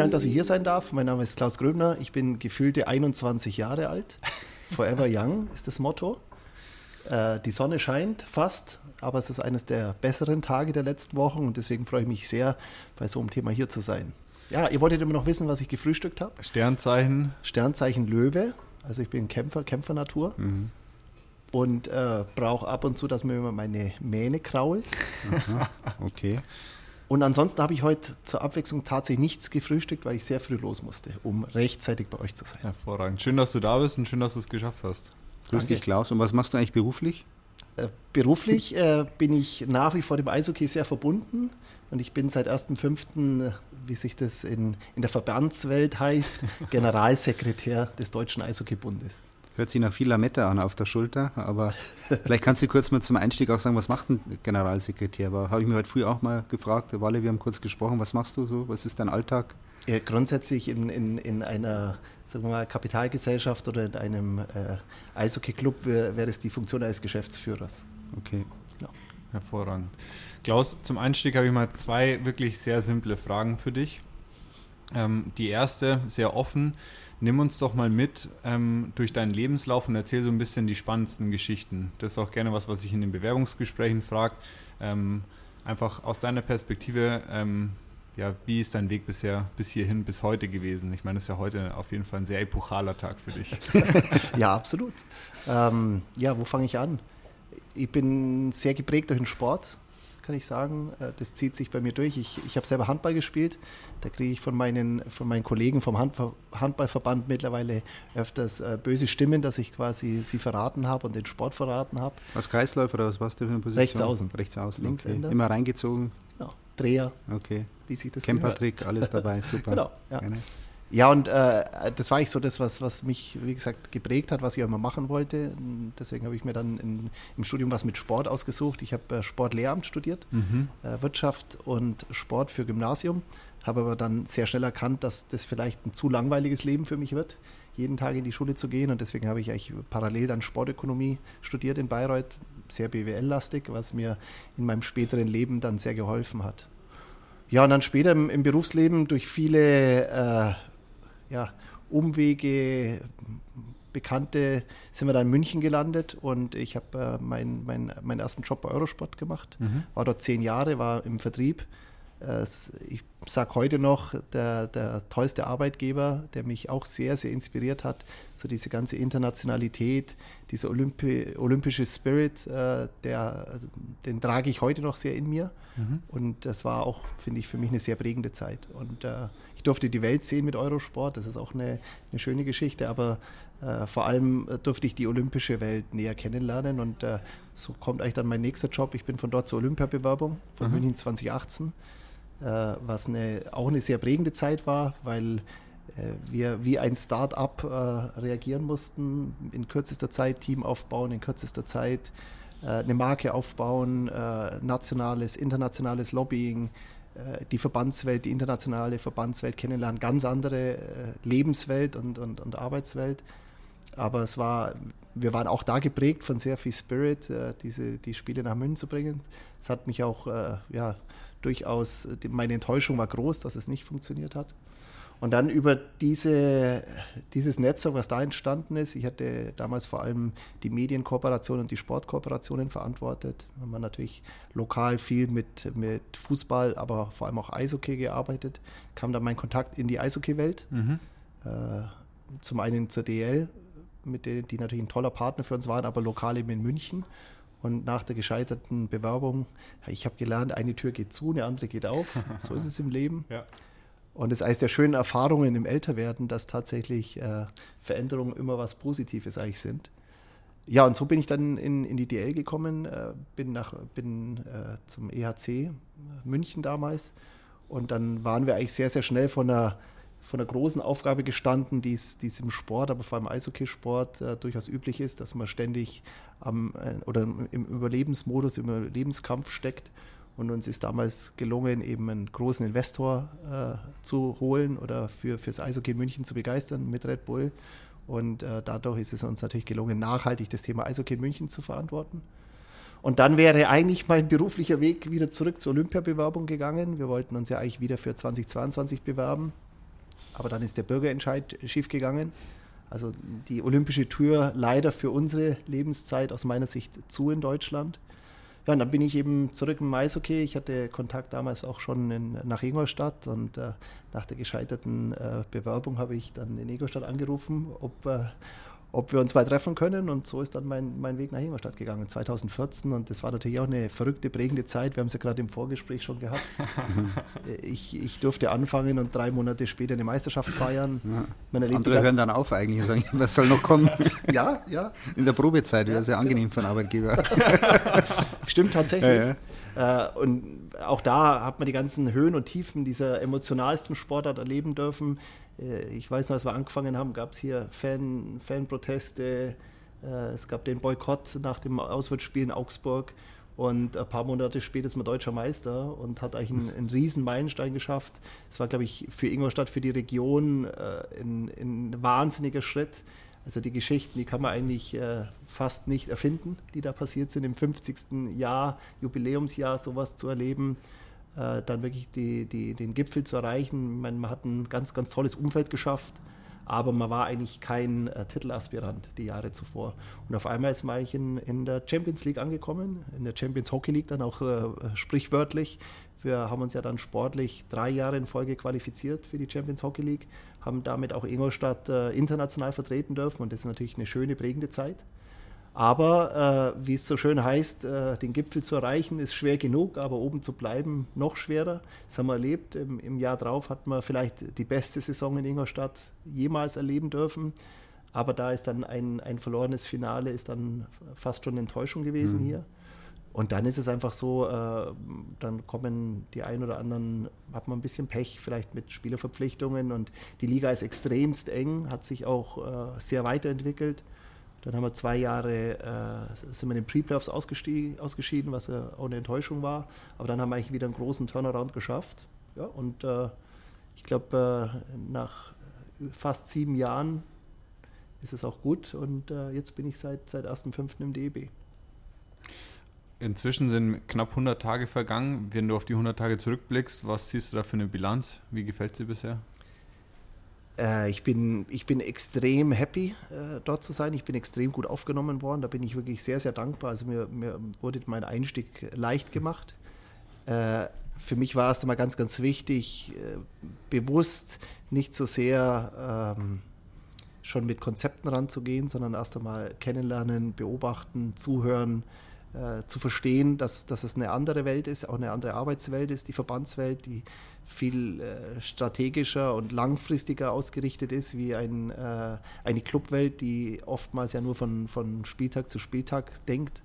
Dank, dass ich hier sein darf. Mein Name ist Klaus Gröbner. Ich bin gefühlte 21 Jahre alt. Forever Young ist das Motto. Äh, die Sonne scheint fast, aber es ist eines der besseren Tage der letzten Wochen und deswegen freue ich mich sehr, bei so einem Thema hier zu sein. Ja, ihr wolltet immer noch wissen, was ich gefrühstückt habe. Sternzeichen. Sternzeichen Löwe. Also ich bin Kämpfer, Kämpfernatur. Mhm. Und äh, brauche ab und zu, dass mir immer meine Mähne krault. Aha, okay. Und ansonsten habe ich heute zur Abwechslung tatsächlich nichts gefrühstückt, weil ich sehr früh los musste, um rechtzeitig bei euch zu sein. Hervorragend. Schön, dass du da bist und schön, dass du es geschafft hast. Grüß dich, Klaus. Und was machst du eigentlich beruflich? Äh, beruflich äh, bin ich nach wie vor dem Eishockey sehr verbunden und ich bin seit 1.5., äh, wie sich das in, in der Verbandswelt heißt, Generalsekretär des Deutschen Eishockeybundes. Hört sich nach viel Lametta an auf der Schulter, aber vielleicht kannst du kurz mal zum Einstieg auch sagen, was macht ein Generalsekretär? Habe ich mir heute früh auch mal gefragt, Walle, wir haben kurz gesprochen, was machst du so? Was ist dein Alltag? Ja, grundsätzlich in, in, in einer sagen wir mal, Kapitalgesellschaft oder in einem äh, Eishockey-Club wäre wär das die Funktion eines Geschäftsführers. Okay. Ja. Hervorragend. Klaus, zum Einstieg habe ich mal zwei wirklich sehr simple Fragen für dich. Ähm, die erste, sehr offen. Nimm uns doch mal mit ähm, durch deinen Lebenslauf und erzähl so ein bisschen die spannendsten Geschichten. Das ist auch gerne was, was ich in den Bewerbungsgesprächen frage. Ähm, einfach aus deiner Perspektive, ähm, ja, wie ist dein Weg bisher bis hierhin, bis heute gewesen? Ich meine, das ist ja heute auf jeden Fall ein sehr epochaler Tag für dich. ja, absolut. Ähm, ja, wo fange ich an? Ich bin sehr geprägt durch den Sport kann ich sagen. Äh, das zieht sich bei mir durch. Ich, ich habe selber Handball gespielt. Da kriege ich von meinen, von meinen Kollegen vom Hand, Handballverband mittlerweile öfters äh, böse Stimmen, dass ich quasi sie verraten habe und den Sport verraten habe. Was Kreisläufer oder was warst du für eine Position? Rechts außen. Rechts außen, okay. Immer reingezogen? Ja, Dreher. Okay. Wie sich das Campertrick, alles dabei, super. genau, ja. Ja, und äh, das war eigentlich so das, was, was mich, wie gesagt, geprägt hat, was ich auch immer machen wollte. Deswegen habe ich mir dann in, im Studium was mit Sport ausgesucht. Ich habe äh, Sportlehramt studiert, mhm. äh, Wirtschaft und Sport für Gymnasium. Habe aber dann sehr schnell erkannt, dass das vielleicht ein zu langweiliges Leben für mich wird, jeden Tag in die Schule zu gehen. Und deswegen habe ich eigentlich parallel dann Sportökonomie studiert in Bayreuth, sehr BWL-lastig, was mir in meinem späteren Leben dann sehr geholfen hat. Ja, und dann später im, im Berufsleben durch viele äh, ja, Umwege, Bekannte sind wir dann in München gelandet und ich habe äh, mein, mein, meinen ersten Job bei Eurosport gemacht. Mhm. War dort zehn Jahre, war im Vertrieb. Äh, ich sage heute noch, der, der tollste Arbeitgeber, der mich auch sehr, sehr inspiriert hat. So diese ganze Internationalität, dieser Olympi olympische Spirit, äh, der, den trage ich heute noch sehr in mir. Mhm. Und das war auch, finde ich, für mich eine sehr prägende Zeit. Und äh, ich durfte die Welt sehen mit Eurosport, das ist auch eine, eine schöne Geschichte, aber äh, vor allem durfte ich die olympische Welt näher kennenlernen und äh, so kommt eigentlich dann mein nächster Job. Ich bin von dort zur Olympiabewerbung von mhm. München 2018, äh, was eine, auch eine sehr prägende Zeit war, weil äh, wir wie ein Start-up äh, reagieren mussten, in kürzester Zeit Team aufbauen, in kürzester Zeit äh, eine Marke aufbauen, nationales, internationales Lobbying, äh, die Verbandswelt, die internationale Verbandswelt kennenlernen, ganz andere äh, Lebenswelt und, und, und Arbeitswelt. Aber es war, wir waren auch da geprägt von sehr viel Spirit, äh, diese, die Spiele nach München zu bringen. Es hat mich auch ja, durchaus, meine Enttäuschung war groß, dass es nicht funktioniert hat. Und dann über diese, dieses Netzwerk, was da entstanden ist, ich hatte damals vor allem die Medienkooperation und die Sportkooperationen verantwortet. Wir haben natürlich lokal viel mit, mit Fußball, aber vor allem auch Eishockey gearbeitet. Kam dann mein Kontakt in die Eishockey-Welt. Mhm. Äh, zum einen zur DL, mit der, die natürlich ein toller Partner für uns waren, aber lokal eben in München. Und nach der gescheiterten Bewerbung, ich habe gelernt, eine Tür geht zu, eine andere geht auf. So ist es im Leben. Ja. Und es ist eines der schönen Erfahrungen im Älterwerden, dass tatsächlich äh, Veränderungen immer was Positives eigentlich sind. Ja, und so bin ich dann in, in die DL gekommen, äh, bin, nach, bin äh, zum EHC München damals. Und dann waren wir eigentlich sehr, sehr schnell von einer, von einer großen Aufgabe gestanden, die es im Sport, aber vor allem Eishockeysport äh, durchaus üblich ist, dass man ständig am, äh, oder im Überlebensmodus, im Überlebenskampf steckt. Und uns ist damals gelungen, eben einen großen Investor äh, zu holen oder für, fürs Eishockey München zu begeistern mit Red Bull. Und äh, dadurch ist es uns natürlich gelungen, nachhaltig das Thema Eishockey München zu verantworten. Und dann wäre eigentlich mein beruflicher Weg wieder zurück zur Olympiabewerbung gegangen. Wir wollten uns ja eigentlich wieder für 2022 bewerben. aber dann ist der Bürgerentscheid schiefgegangen. Also die olympische Tür leider für unsere Lebenszeit aus meiner Sicht zu in Deutschland. Ja, und dann bin ich eben zurück im Eishockey. Ich hatte Kontakt damals auch schon in, nach Ingolstadt und äh, nach der gescheiterten äh, Bewerbung habe ich dann in Ingolstadt angerufen, ob, äh, ob wir uns mal treffen können. Und so ist dann mein, mein Weg nach Ingolstadt gegangen, 2014. Und das war natürlich auch eine verrückte, prägende Zeit. Wir haben es ja gerade im Vorgespräch schon gehabt. ich, ich durfte anfangen und drei Monate später eine Meisterschaft feiern. Ja. Andere hören dann auf eigentlich und sagen, was soll noch kommen? ja, ja. In der Probezeit wäre es ja angenehm für einen Arbeitgeber. Stimmt tatsächlich. Ja, ja. Äh, und auch da hat man die ganzen Höhen und Tiefen dieser emotionalsten Sportart erleben dürfen. Äh, ich weiß noch, als wir angefangen haben, gab es hier Fan, Fanproteste. Äh, es gab den Boykott nach dem Auswärtsspiel in Augsburg. Und ein paar Monate später ist man deutscher Meister und hat eigentlich einen, einen riesen Meilenstein geschafft. Es war, glaube ich, für Ingolstadt, für die Region äh, ein, ein, wahnsinniger Schritt. Also die Geschichten, die kann man eigentlich fast nicht erfinden, die da passiert sind. Im 50. Jahr, Jubiläumsjahr, sowas zu erleben äh, dann wirklich die, die, den Gipfel zu erreichen. Meine, man hat ein ganz, ganz tolles Umfeld geschafft, aber man war eigentlich kein äh, Titelaspirant die Jahre zuvor. Und auf einmal ist man eigentlich in, in der Champions League angekommen, in der Champions Hockey League dann auch äh, sprichwörtlich. Wir haben uns ja dann sportlich drei Jahre in Folge qualifiziert für die Champions Hockey League, haben damit auch Ingolstadt äh, international vertreten dürfen und das ist natürlich eine schöne, prägende Zeit. Aber äh, wie es so schön heißt, äh, den Gipfel zu erreichen ist schwer genug, aber oben zu bleiben noch schwerer. Das haben wir erlebt. Im, Im, Jahr drauf hat man vielleicht die beste Saison in Ingolstadt jemals erleben dürfen. Aber da ist dann ein, ein verlorenes Finale, ist dann fast schon eine Enttäuschung gewesen mhm. hier. Und dann ist es einfach so, äh, dann kommen die ein oder anderen, hat man ein bisschen Pech vielleicht mit Spielerverpflichtungen und die Liga ist extremst eng, hat sich auch äh, sehr weiterentwickelt. Dann haben wir zwei Jahre, äh, sind wir in den Pre-Playoffs ausgeschieden, was ja auch eine Enttäuschung war. Aber dann haben wir eigentlich wieder einen großen Turnaround geschafft. Ja, und äh, ich glaube, äh, nach fast sieben Jahren ist es auch gut. Und äh, jetzt bin ich seit, seit 1.5. im DEB. Inzwischen sind knapp 100 Tage vergangen. Wenn du auf die 100 Tage zurückblickst, was siehst du da für eine Bilanz? Wie gefällt dir bisher? Äh, ich, bin, ich bin extrem happy, äh, dort zu sein. Ich bin extrem gut aufgenommen worden. Da bin ich wirklich sehr, sehr dankbar. Also mir, mir wurde mein Einstieg leicht gemacht. Äh, für mich war es einmal ganz, ganz wichtig, bewusst nicht so sehr ähm, schon mit Konzepten ranzugehen, sondern erst einmal kennenlernen, beobachten, zuhören, zu verstehen, dass, dass es eine andere Welt ist, auch eine andere Arbeitswelt ist, die Verbandswelt, die viel äh, strategischer und langfristiger ausgerichtet ist wie ein, äh, eine Clubwelt, die oftmals ja nur von, von Spieltag zu Spieltag denkt.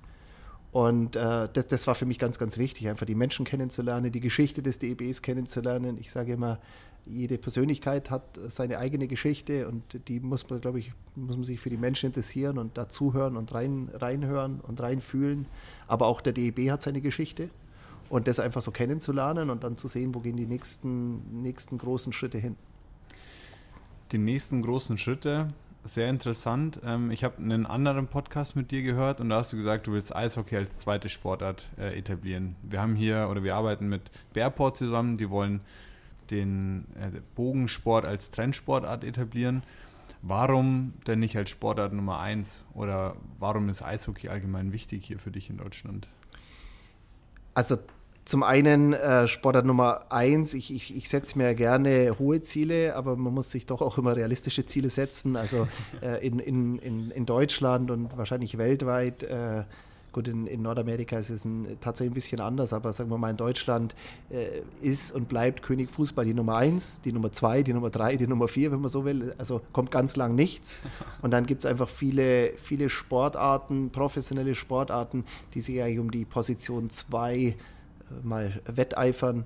Und äh, das, das, war für mich ganz, ganz wichtig, einfach die Menschen kennenzulernen, die Geschichte des DEBs kennenzulernen. Ich sage immer, jede Persönlichkeit hat seine eigene Geschichte und die muss man, glaube ich, muss man sich für die Menschen interessieren und dazuhören und rein, reinhören und reinfühlen. Aber auch der DEB hat seine Geschichte und das einfach so kennenzulernen und dann zu sehen, wo gehen die nächsten, nächsten großen Schritte hin. Die nächsten großen Schritte, sehr interessant. Ähm, ich habe einen anderen Podcast mit dir gehört und da hast du gesagt, du willst Eishockey als zweite Sportart äh, etablieren. Wir haben hier oder wir arbeiten mit Bearport zusammen, die wollen den äh, Bogensport als Trendsportart etablieren. Warum denn nicht als Sportart Nummer eins oder warum ist Eishockey allgemein wichtig hier für dich in Deutschland? Also zum einen äh, Sportart Nummer eins, ich, ich, ich setze mir gerne hohe Ziele, aber man muss sich doch auch immer realistische Ziele setzen. Also äh, in, in, in, Deutschland und wahrscheinlich weltweit äh, Gut, in, in Nordamerika ist es ein, tatsächlich ein bisschen anders, aber sagen wir mal, in Deutschland äh, ist und bleibt König Fußball die Nummer eins, die Nummer zwei, die Nummer drei, die Nummer vier, wenn man so will. Also kommt ganz lang nichts. Und dann gibt es einfach viele, viele Sportarten, professionelle Sportarten, die sich eigentlich um die Position zwei äh, mal wetteifern.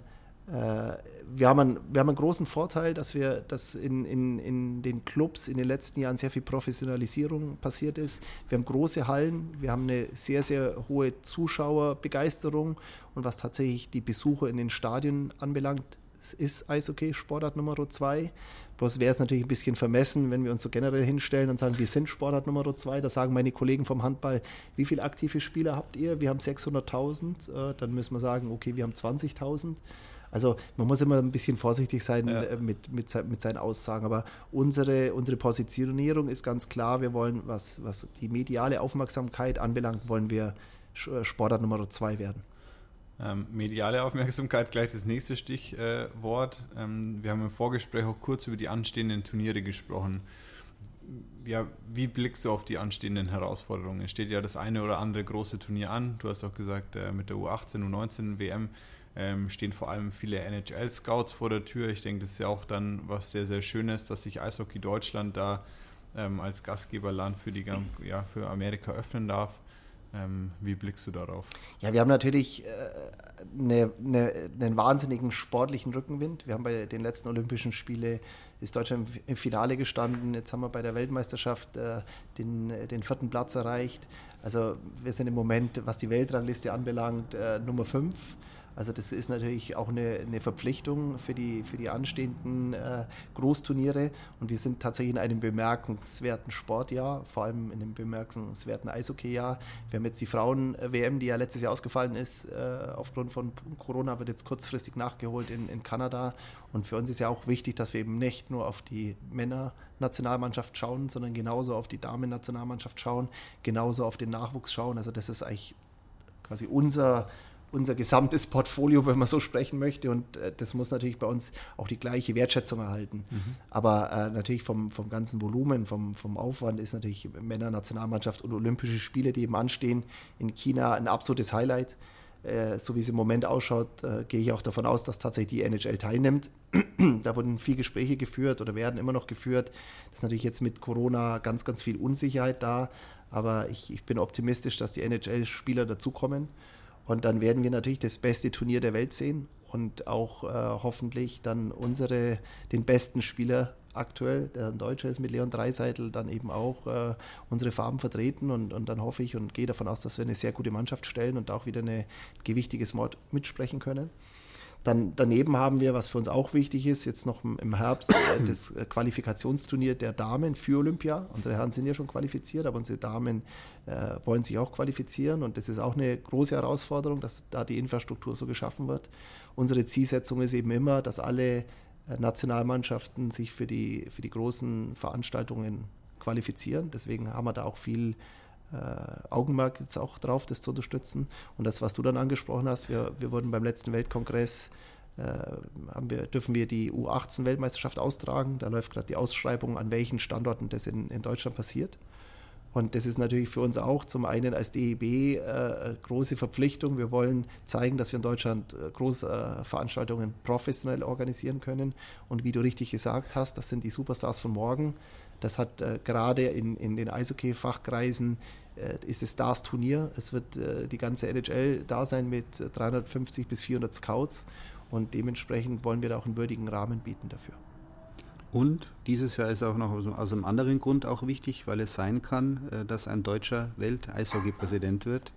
Äh, wir haben, einen, wir haben einen großen Vorteil, dass wir, dass in, in, in den Clubs in den letzten Jahren sehr viel Professionalisierung passiert ist. Wir haben große Hallen, wir haben eine sehr, sehr hohe Zuschauerbegeisterung und was tatsächlich die Besucher in den Stadien anbelangt, ist Eishockey Sportart Nummer zwei. Bloß wäre es natürlich ein bisschen vermessen, wenn wir uns so generell hinstellen und sagen, wir sind Sportart Nummer zwei. Da sagen meine Kollegen vom Handball, wie viele aktive Spieler habt ihr? Wir haben 600.000. Äh, dann müssen wir sagen, okay, wir haben 20.000. Also man muss immer ein bisschen vorsichtig sein ja. Äh, mit, mit, mit seinen Aussagen. Aber unsere, unsere Positionierung ist ganz klar. Wir wollen, was, was die mediale Aufmerksamkeit anbelangt, wollen wir äh, Sportart Nummer zwei werden. Ähm, mediale Aufmerksamkeit, gleich das nächste Stichwort. Ähm, wir haben im Vorgespräch auch kurz über die anstehenden Turniere gesprochen. Ja, wie blickst du auf die anstehenden Herausforderungen? Es steht ja das eine oder andere große Turnier an. Du hast auch gesagt, äh, mit der U18, U19 WM ähm, stehen vor allem viele NHL-Scouts vor der Tür. Ich denke, das ist ja auch dann was sehr, sehr Schönes, dass sich Eishockey Deutschland da ähm, als Gastgeberland für, die, ja, für Amerika öffnen darf. Ähm, wie blickst du darauf? Ja, wir haben natürlich äh, eine, eine, einen wahnsinnigen sportlichen Rückenwind. Wir haben bei den letzten Olympischen Spielen ist Deutschland im Finale gestanden. Jetzt haben wir bei der Weltmeisterschaft äh, den, den vierten Platz erreicht. Also wir sind im Moment, was die Weltrangliste anbelangt, äh, Nummer 5. Also das ist natürlich auch eine, eine Verpflichtung für die, für die anstehenden äh, Großturniere. Und wir sind tatsächlich in einem bemerkenswerten Sportjahr, vor allem in einem bemerkenswerten Eishockeyjahr. Wir haben jetzt die Frauen-WM, die ja letztes Jahr ausgefallen ist, äh, aufgrund von Corona, wird jetzt kurzfristig nachgeholt in, in Kanada. Und für uns ist ja auch wichtig, dass wir eben nicht nur auf die Männer-Nationalmannschaft schauen, sondern genauso auf die Damen-Nationalmannschaft schauen, genauso auf den Nachwuchs schauen. Also das ist eigentlich quasi unser unser gesamtes Portfolio, wenn man so sprechen möchte. Und äh, das muss natürlich bei uns auch die gleiche Wertschätzung erhalten. Mhm. Aber äh, natürlich vom, vom ganzen Volumen, vom, vom Aufwand ist natürlich Männer-Nationalmannschaft und Olympische Spiele, die eben anstehen, in China ein absolutes Highlight. Äh, so wie es im Moment ausschaut, äh, gehe ich auch davon aus, dass tatsächlich die NHL teilnimmt. da wurden viele Gespräche geführt oder werden immer noch geführt. Das ist natürlich jetzt mit Corona ganz, ganz viel Unsicherheit da. Aber ich, ich bin optimistisch, dass die NHL-Spieler dazukommen. Und dann werden wir natürlich das beste Turnier der Welt sehen und auch äh, hoffentlich dann unsere, den besten Spieler aktuell, der ein Deutscher ist mit Leon Dreiseitel, dann eben auch äh, unsere Farben vertreten und, und dann hoffe ich und gehe davon aus, dass wir eine sehr gute Mannschaft stellen und auch wieder ein gewichtiges Mord mitsprechen können. Dann daneben haben wir, was für uns auch wichtig ist, jetzt noch im Herbst äh, das äh, Qualifikationsturnier der Damen für Olympia. Unsere Herren sind ja schon qualifiziert, aber unsere Damen äh, wollen sich auch qualifizieren und das ist auch eine große Herausforderung, dass da die Infrastruktur so geschaffen wird. Unsere Zielsetzung ist eben immer, dass alle äh, Nationalmannschaften sich für die, für die großen Veranstaltungen qualifizieren. Deswegen haben wir da auch viel Augenmerk jetzt auch drauf, das zu unterstützen. Und das, was du dann angesprochen hast, wir, wir wurden beim letzten Weltkongress, äh, haben wir, dürfen wir die U18-Weltmeisterschaft austragen. Da läuft gerade die Ausschreibung, an welchen Standorten das in, in Deutschland passiert. Und das ist natürlich für uns auch zum einen als DEB äh, große Verpflichtung. Wir wollen zeigen, dass wir in Deutschland äh, große äh, Veranstaltungen professionell organisieren können. Und wie du richtig gesagt hast, das sind die Superstars von morgen. Das hat äh, gerade in, in den Eishockey-Fachkreisen äh, ist es das Turnier. Es wird äh, die ganze NHL da sein mit 350 bis 400 Scouts und dementsprechend wollen wir da auch einen würdigen Rahmen bieten dafür. Und dieses Jahr ist auch noch aus, einem anderen Grund auch wichtig, weil es sein kann, äh, dass ein deutscher Welt-Eishockey-Präsident wird.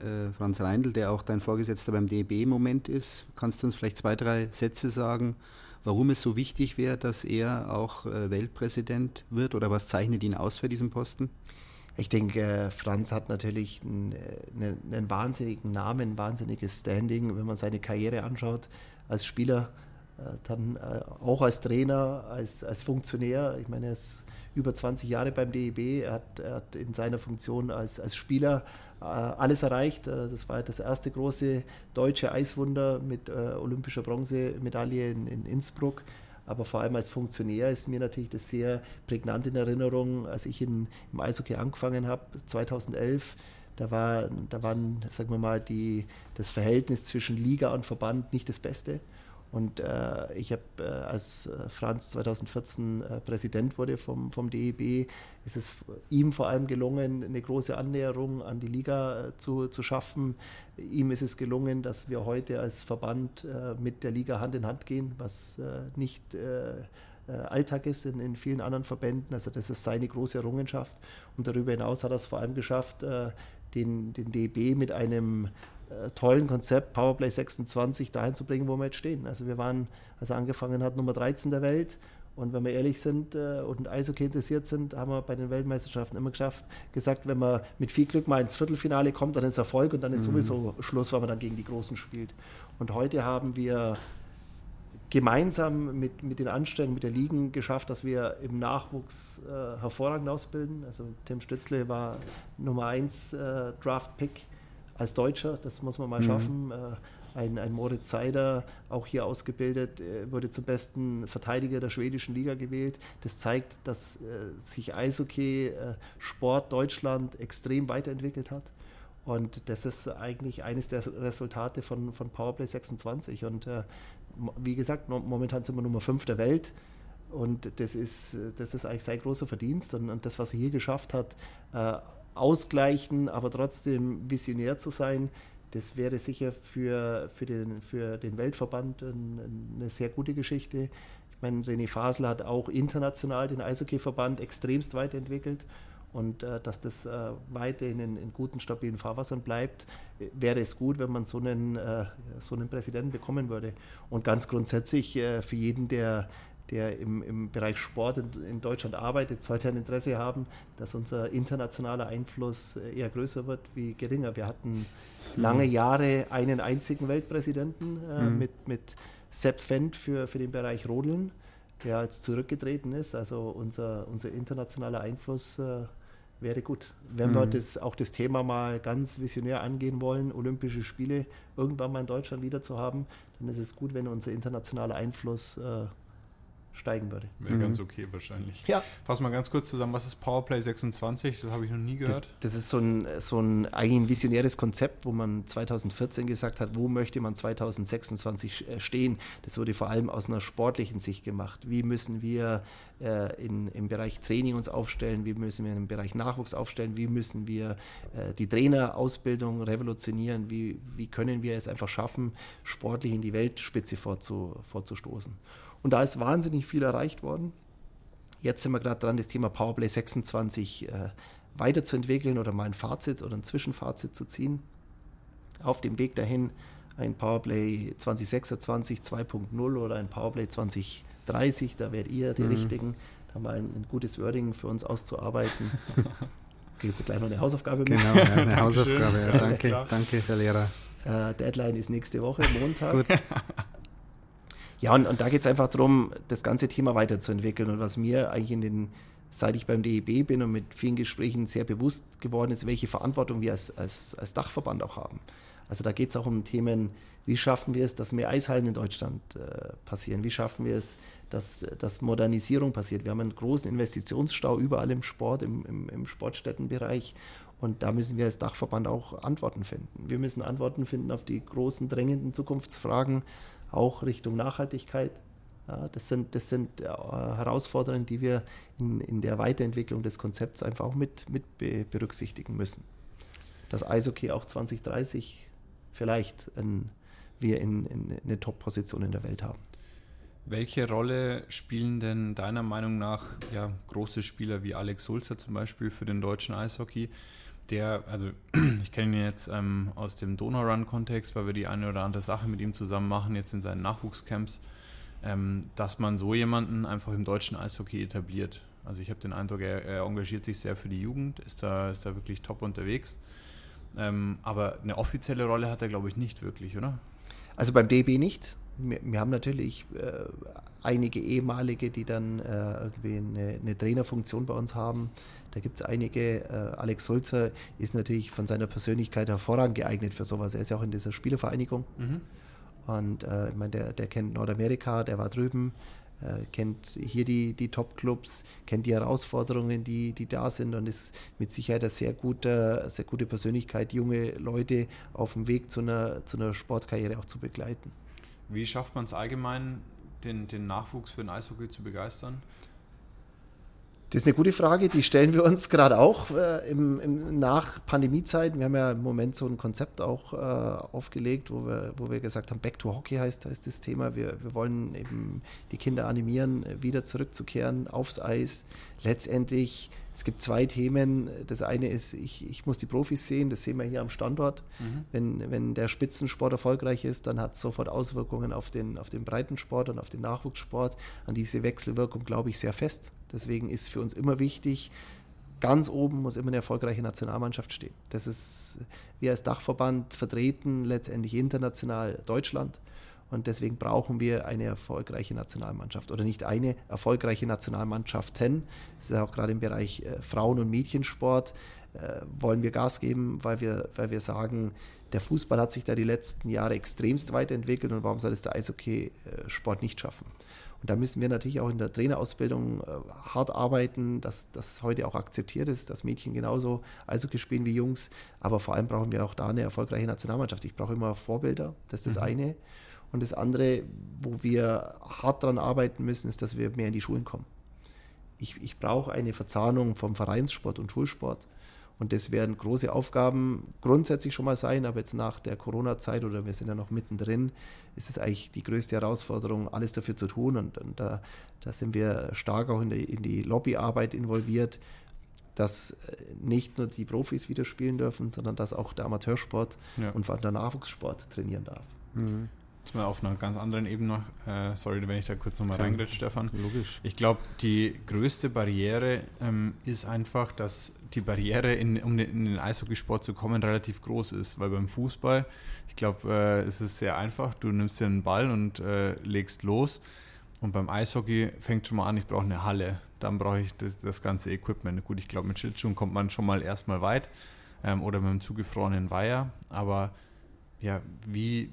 Äh, Franz Reindl, der auch dein Vorgesetzter beim DEB im Moment ist. Kannst du uns vielleicht zwei, drei Sätze sagen, warum es so wichtig wäre, dass er auch äh, Weltpräsident wird oder was zeichnet ihn aus für diesen Posten? Ich denke, Franz hat natürlich einen, einen, einen, wahnsinnigen Namen, ein wahnsinniges Standing, wenn man seine Karriere anschaut als Spieler, äh, dann äh, auch als Trainer, als, als Funktionär. Ich meine, er ist über 20 Jahre beim DEB, er hat, er hat in seiner Funktion als, als Spieler äh, alles erreicht. Äh, das war das erste große deutsche Eiswunder mit äh, olympischer Bronzemedaille in, in Innsbruck. Aber vor allem als Funktionär ist mir natürlich das sehr prägnant in Erinnerung, als ich in, im Eishockey angefangen habe, 2011. Da war, da waren, sagen wir mal, die, das Verhältnis zwischen Liga und Verband nicht das Beste. Und äh, ich habe, äh, als äh, Franz 2014 äh, Präsident wurde vom, vom DEB, ist es ihm vor allem gelungen, eine große Annäherung an die Liga äh, zu, zu schaffen. Ihm ist es gelungen, dass wir heute als Verband äh, mit der Liga Hand in Hand gehen, was nicht Alltag ist in, in vielen anderen Verbänden. Also das ist seine große Errungenschaft. Und darüber hinaus hat er es vor allem geschafft, den, den DEB mit einem tollen Konzept Powerplay 26 dahin zu bringen, wo wir jetzt stehen. Also wir waren, als er angefangen hat, Nummer 13 der Welt Und wenn wir ehrlich sind äh, und Eishockey interessiert sind, haben wir bei den Weltmeisterschaften immer geschafft, gesagt, wenn man mit viel Glück mal ins Viertelfinale kommt, dann ist Erfolg und dann ist mhm. sowieso Schluss, weil man dann gegen die Großen spielt. Und heute haben wir gemeinsam mit, mit den Anstellungen, mit der Ligen geschafft, dass wir im Nachwuchs äh, hervorragend ausbilden. Also Tim Stützle war Nummer 1 äh, Draft-Pick als Deutscher, das muss man mal mhm. schaffen. Äh, ein, ein Moritz Seider, auch hier ausgebildet, äh, wurde zum besten Verteidiger der schwedischen Liga gewählt. Das zeigt, dass äh, sich Eishockey, Sport Deutschland extrem weiterentwickelt hat. Und das ist eigentlich eines der Resultate von, von Powerplay 26. Und wie gesagt, momentan sind wir Nummer 5 der Welt. Und das ist, das ist eigentlich sein großer Verdienst. Und, und das, was er hier geschafft hat, ausgleichen, aber trotzdem visionär zu sein, das wäre sicher für, für, den, für den Weltverband ein, eine sehr gute Geschichte. Ich meine, René Fasel hat auch international den Eishockeyverband extremst weiterentwickelt. Und äh, dass das äh, weiterhin in, in, guten, stabilen Fahrwassern bleibt, wäre es gut, wenn man so einen, äh, so einen Präsidenten bekommen würde. Und ganz grundsätzlich äh, für jeden, der, der im, im Bereich Sport in, in, Deutschland arbeitet, sollte ein Interesse haben, dass unser internationaler Einfluss äh, eher größer wird wie geringer. Wir hatten lange mhm. Jahre einen einzigen Weltpräsidenten mhm. mit, mit Sepp Fendt für, für den Bereich Rodeln, der jetzt zurückgetreten ist. Also unser, unser internationaler Einfluss wäre gut. Wenn mhm. wir das, auch das Thema mal ganz visionär angehen wollen, Olympische Spiele irgendwann mal in Deutschland wieder zu haben, dann ist es gut, wenn unser internationaler Einfluss äh, steigen würde. Wäre mhm. ganz okay wahrscheinlich. Ja. Fass mal ganz kurz zusammen, was ist Powerplay 26? Das habe ich noch nie gehört. Das, das, ist so ein, so ein eigentlich visionäres Konzept, wo man 2014 gesagt hat, wo möchte man 2026 äh, stehen. Das wurde vor allem aus einer sportlichen Sicht gemacht. Wie müssen wir äh, in, im Bereich Training uns aufstellen, wie müssen wir im Bereich Nachwuchs aufstellen, wie müssen wir äh, die Trainerausbildung revolutionieren, wie, wie können wir es einfach schaffen, sportlich in die Weltspitze vorzu, vorzustoßen. Und da ist wahnsinnig viel erreicht worden. Jetzt sind wir gerade dran, das Thema Powerplay 26 äh, weiterzuentwickeln oder mal ein Fazit oder ein Zwischenfazit zu ziehen. Auf dem Weg dahin ein Powerplay 2026 2.0 oder ein Powerplay 2030, da werdet ihr die mhm. Richtigen, da mal ein, ein, gutes Wording für uns auszuarbeiten. Gibt es gleich noch eine Hausaufgabe mit? Genau, ja, eine Hausaufgabe. Ja, danke, danke, Herr Lehrer. Äh, Deadline ist nächste Woche, Montag. Ja, und, und da geht es einfach darum, das ganze Thema weiterzuentwickeln. Und was mir eigentlich in den, seit ich beim DEB bin und mit vielen Gesprächen sehr bewusst geworden ist, welche Verantwortung wir als, als, als Dachverband auch haben. Also da geht es auch um Themen, wie schaffen wir es, dass mehr Eishallen in Deutschland äh, passieren? Wie schaffen wir es, dass, dass Modernisierung passiert? Wir haben einen großen Investitionsstau überall im Sport, im, im, im Sportstättenbereich. Und da müssen wir als Dachverband auch Antworten finden. Wir müssen Antworten finden auf die großen, drängenden Zukunftsfragen auch Richtung Nachhaltigkeit. Das sind, das sind äh, Herausforderungen, die wir in, in der Weiterentwicklung des Konzepts einfach auch mit, mit berücksichtigen müssen. Dass Eishockey auch 2030 vielleicht ein, wir in, in eine Top-Position in der Welt haben. Welche Rolle spielen denn deiner Meinung nach ja, große Spieler wie Alex Sulzer zum Beispiel für den deutschen Eishockey? Der, also ich kenne ihn jetzt ähm, aus dem Donau-Run-Kontext, weil wir die eine oder andere Sache mit ihm zusammen machen, jetzt in seinen Nachwuchscamps, ähm, dass man so jemanden einfach im deutschen Eishockey etabliert. Also ich habe den Eindruck, er, er, engagiert sich sehr für die Jugend, ist da, ist da wirklich top unterwegs. Ähm, aber eine offizielle Rolle hat er, glaube ich, nicht wirklich, oder? Also beim DB nicht. Wir, wir haben natürlich äh, einige ehemalige, die dann äh, irgendwie eine, eine Trainerfunktion bei uns haben. Da gibt es einige. Äh, Alex Sulzer ist natürlich von seiner Persönlichkeit hervorragend geeignet für sowas. Er ist ja auch in dieser Spielervereinigung. Mhm. Und äh, ich meine, der, der kennt Nordamerika, der war drüben, äh, kennt hier die, die Top-Clubs, kennt die Herausforderungen, die, die da sind und ist mit Sicherheit eine sehr gute, sehr gute Persönlichkeit, junge Leute auf dem Weg zu einer, zu einer Sportkarriere auch zu begleiten. Wie schafft man es allgemein, den, den Nachwuchs für den Eishockey zu begeistern? Das ist eine gute Frage, die stellen wir uns gerade auch äh, im, im nach Pandemiezeiten. Wir haben ja im Moment so ein Konzept auch äh, aufgelegt, wo wir, wo wir gesagt haben, Back to Hockey heißt, heißt das Thema. Wir, wir wollen eben die Kinder animieren, wieder zurückzukehren aufs Eis. Letztendlich es gibt zwei Themen. Das eine ist, ich, ich muss die Profis sehen, das sehen wir hier am Standort. Mhm. Wenn, wenn der Spitzensport erfolgreich ist, dann hat es sofort Auswirkungen auf den, auf den Breitensport und auf den Nachwuchssport. An diese Wechselwirkung glaube ich sehr fest. Deswegen ist für uns immer wichtig, ganz oben muss immer eine erfolgreiche Nationalmannschaft stehen. Das ist, wir als Dachverband vertreten letztendlich international Deutschland. Und deswegen brauchen wir eine erfolgreiche Nationalmannschaft oder nicht eine erfolgreiche Nationalmannschaften. Das ist auch gerade im Bereich äh, Frauen- und Mädchensport äh, wollen wir Gas geben, weil wir, weil wir sagen, der Fußball hat sich da die letzten Jahre extremst weiterentwickelt und warum soll es der Eishockey-Sport nicht schaffen? Und da müssen wir natürlich auch in der Trainerausbildung äh, hart arbeiten, dass das heute auch akzeptiert ist, dass Mädchen genauso Eishockey spielen wie Jungs. Aber vor allem brauchen wir auch da eine erfolgreiche Nationalmannschaft. Ich brauche immer Vorbilder, das ist das mhm. eine. Und das andere, wo wir hart daran arbeiten müssen, ist, dass wir mehr in die Schulen kommen. Ich, ich brauche eine Verzahnung vom Vereinssport und Schulsport. Und das werden große Aufgaben grundsätzlich schon mal sein, aber jetzt nach der Corona-Zeit oder wir sind ja noch mittendrin, ist es eigentlich die größte Herausforderung, alles dafür zu tun. Und, und da, da, sind wir stark auch in die, in die Lobbyarbeit involviert, dass nicht nur die Profis wieder spielen dürfen, sondern dass auch der Amateursport ja. und vor allem der Nachwuchssport trainieren darf. Mhm. Jetzt mal auf einer ganz anderen Ebene äh, sorry, wenn ich da kurz nochmal reingrätsche, Stefan. Logisch. Ich glaube, die größte Barriere ähm, ist einfach, dass die Barriere, in, um in den Eishockeysport zu kommen, relativ groß ist. Weil beim Fußball, ich glaube, äh, es ist sehr einfach. Du nimmst dir einen Ball und äh, legst los. Und beim Eishockey fängt schon mal an, ich brauche eine Halle. Dann brauche ich das, das, ganze Equipment. Gut, ich glaube, mit Schlittschuhen kommt man schon mal erstmal weit. Ähm, oder mit einem zugefrorenen Weiher. Aber ja, wie,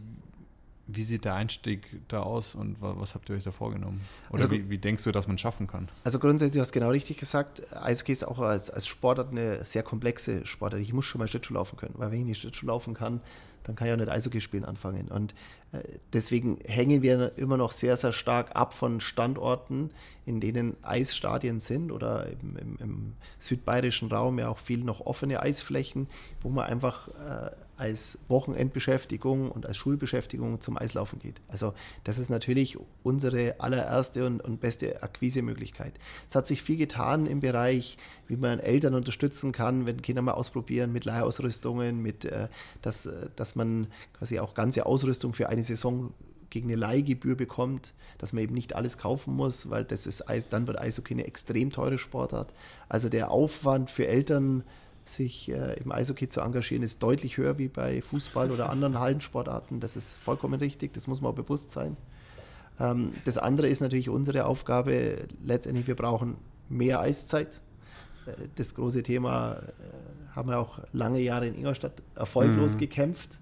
wie sieht der Einstieg da aus und was habt ihr euch da vorgenommen? Oder also, wie, wie, denkst du, dass man es schaffen kann? Also grundsätzlich hast du genau richtig gesagt. Eishockey ist auch als, als Sportart eine sehr komplexe Sportart. Ich muss schon mal Schlittschuh laufen können, weil wenn ich nicht Schlittschuh laufen kann, dann kann ich auch nicht Eishockey spielen anfangen. Und äh, deswegen hängen wir immer noch sehr, sehr stark ab von Standorten, in denen Eisstadien sind oder im, im, im südbayerischen Raum ja auch viel noch offene Eisflächen, wo man einfach äh, als Wochenendbeschäftigung und als Schulbeschäftigung zum Eislaufen geht. Also das ist natürlich unsere allererste und, und beste Akquisemöglichkeit. Es hat sich viel getan im Bereich, wie man Eltern unterstützen kann, wenn Kinder mal ausprobieren mit Leihausrüstungen, mit äh, dass, äh, dass man quasi auch ganze Ausrüstung für eine Saison gegen eine Leihgebühr bekommt, dass man eben nicht alles kaufen muss, weil das ist dann wird Eishockey eine extrem teure Sportart. Also der Aufwand für Eltern sich äh, im Eishockey zu engagieren, ist deutlich höher wie bei Fußball oder anderen Hallensportarten. Das ist vollkommen richtig, das muss man auch bewusst sein. Ähm, das andere ist natürlich unsere Aufgabe, letztendlich, wir brauchen mehr Eiszeit. Äh, das große Thema äh, haben wir auch lange Jahre in Ingolstadt erfolglos mhm. gekämpft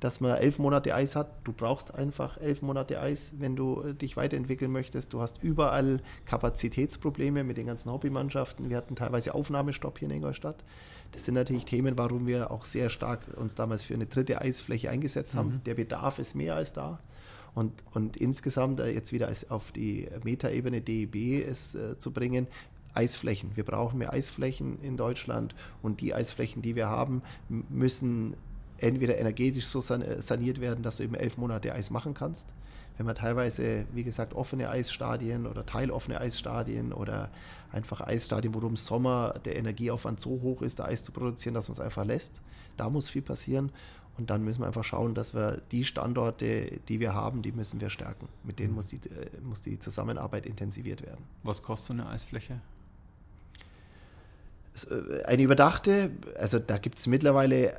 dass man elf Monate Eis hat. Du brauchst einfach elf Monate Eis, wenn du äh, dich weiterentwickeln möchtest. Du hast überall Kapazitätsprobleme mit den ganzen Hobbymannschaften. Wir hatten teilweise Aufnahmestopp hier in Ingolstadt. Das sind natürlich Themen, warum wir auch sehr stark uns damals für eine dritte Eisfläche eingesetzt haben. Mhm. Der Bedarf ist mehr als da. Und, und insgesamt äh, jetzt wieder auf die Metaebene DEB es äh, zu bringen, Eisflächen. Wir brauchen mehr Eisflächen in Deutschland und die Eisflächen, die wir haben, müssen entweder energetisch so saniert werden, dass du eben elf Monate Eis machen kannst. Wenn man teilweise, wie gesagt, offene Eisstadien oder teiloffene Eisstadien oder einfach Eisstadien, wo du im Sommer der Energieaufwand so hoch ist, da Eis zu produzieren, dass man es einfach lässt. Da muss viel passieren. Und dann müssen wir einfach schauen, dass wir die Standorte, die wir haben, die müssen wir stärken. Mit denen muss die, äh, muss die Zusammenarbeit intensiviert werden. Was kostet so eine Eisfläche? Äh, eine überdachte, also da gibt es mittlerweile äh,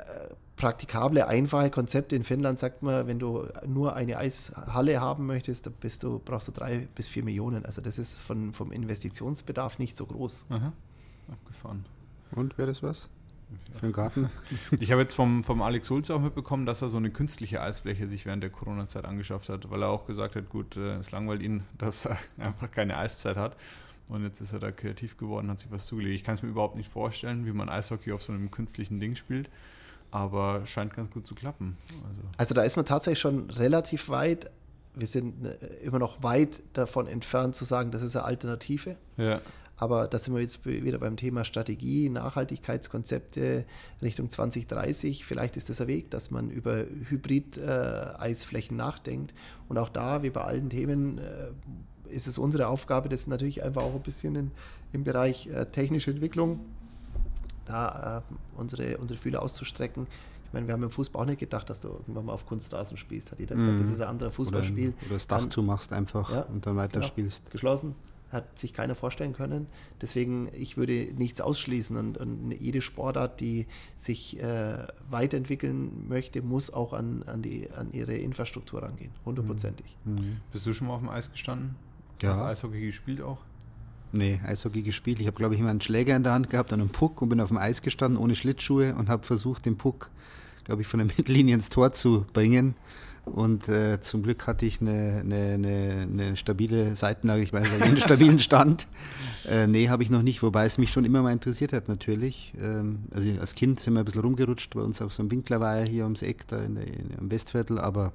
praktikable, einfache Konzepte. In Finnland sagt man, wenn du nur eine Eishalle haben möchtest, dann bist du, brauchst du drei bis vier Millionen. Also das ist von, vom Investitionsbedarf nicht so groß. Aha. Abgefahren. Und wäre das was? Für einen Garten? Ich habe jetzt vom, vom Alex Sulz auch mitbekommen, dass er so eine künstliche Eisfläche sich während der Corona-Zeit angeschafft hat, weil er auch gesagt hat, gut, äh, es langweilt ihn, dass er einfach keine Eiszeit hat. Und jetzt ist er da kreativ geworden, hat sich was zugelegt. Ich kann es mir überhaupt nicht vorstellen, wie man Eishockey auf so einem künstlichen Ding spielt aber scheint ganz gut zu klappen. Also. also da ist man tatsächlich schon relativ weit. Wir sind äh, immer noch weit davon entfernt zu sagen, das ist eine Alternative. Ja. Aber da sind wir jetzt wieder beim Thema Strategie, Nachhaltigkeitskonzepte Richtung 2030. Vielleicht ist das ein Weg, dass man über Hybrid-Eisflächen äh, nachdenkt. Und auch da, wie bei allen Themen, äh, ist es unsere Aufgabe, das natürlich einfach auch ein bisschen in, im Bereich äh, technische Entwicklung, da äh, unsere, unsere Fühler auszustrecken. Ich meine, wir haben im Fußball auch nicht gedacht, dass du irgendwann mal auf Kunstrasen spielst. Hat jeder gesagt, mm. das ist ein anderer Fußballspiel. Oder, oder das Dach zumachst einfach ja, und dann weiterspielst. Genau, geschlossen, hat sich keiner vorstellen können. Deswegen, ich würde nichts ausschließen und, und jede Sportart, die sich äh, weiterentwickeln möchte, muss auch an, an, die, an ihre Infrastruktur rangehen, hundertprozentig. Mhm. Bist du schon mal auf dem Eis gestanden? Ja. Hast du Eishockey gespielt auch? Nee, Eishockey gespielt. Ich habe, glaube ich, immer einen Schläger in der Hand gehabt und einen Puck und bin auf dem Eis gestanden ohne Schlittschuhe und habe versucht, den Puck, glaube ich, von der Mittellinie ins Tor zu bringen. Und äh, zum Glück hatte ich eine, eine, eine, eine stabile Seitenlage, ich weiß nicht, einen stabilen Stand. Äh, nee, habe ich noch nicht, wobei es mich schon immer mal interessiert hat, natürlich. Ähm, also als Kind sind wir ein bisschen rumgerutscht bei uns auf so einem Winklerweiher hier ums Eck, da in der, in, am Westviertel, aber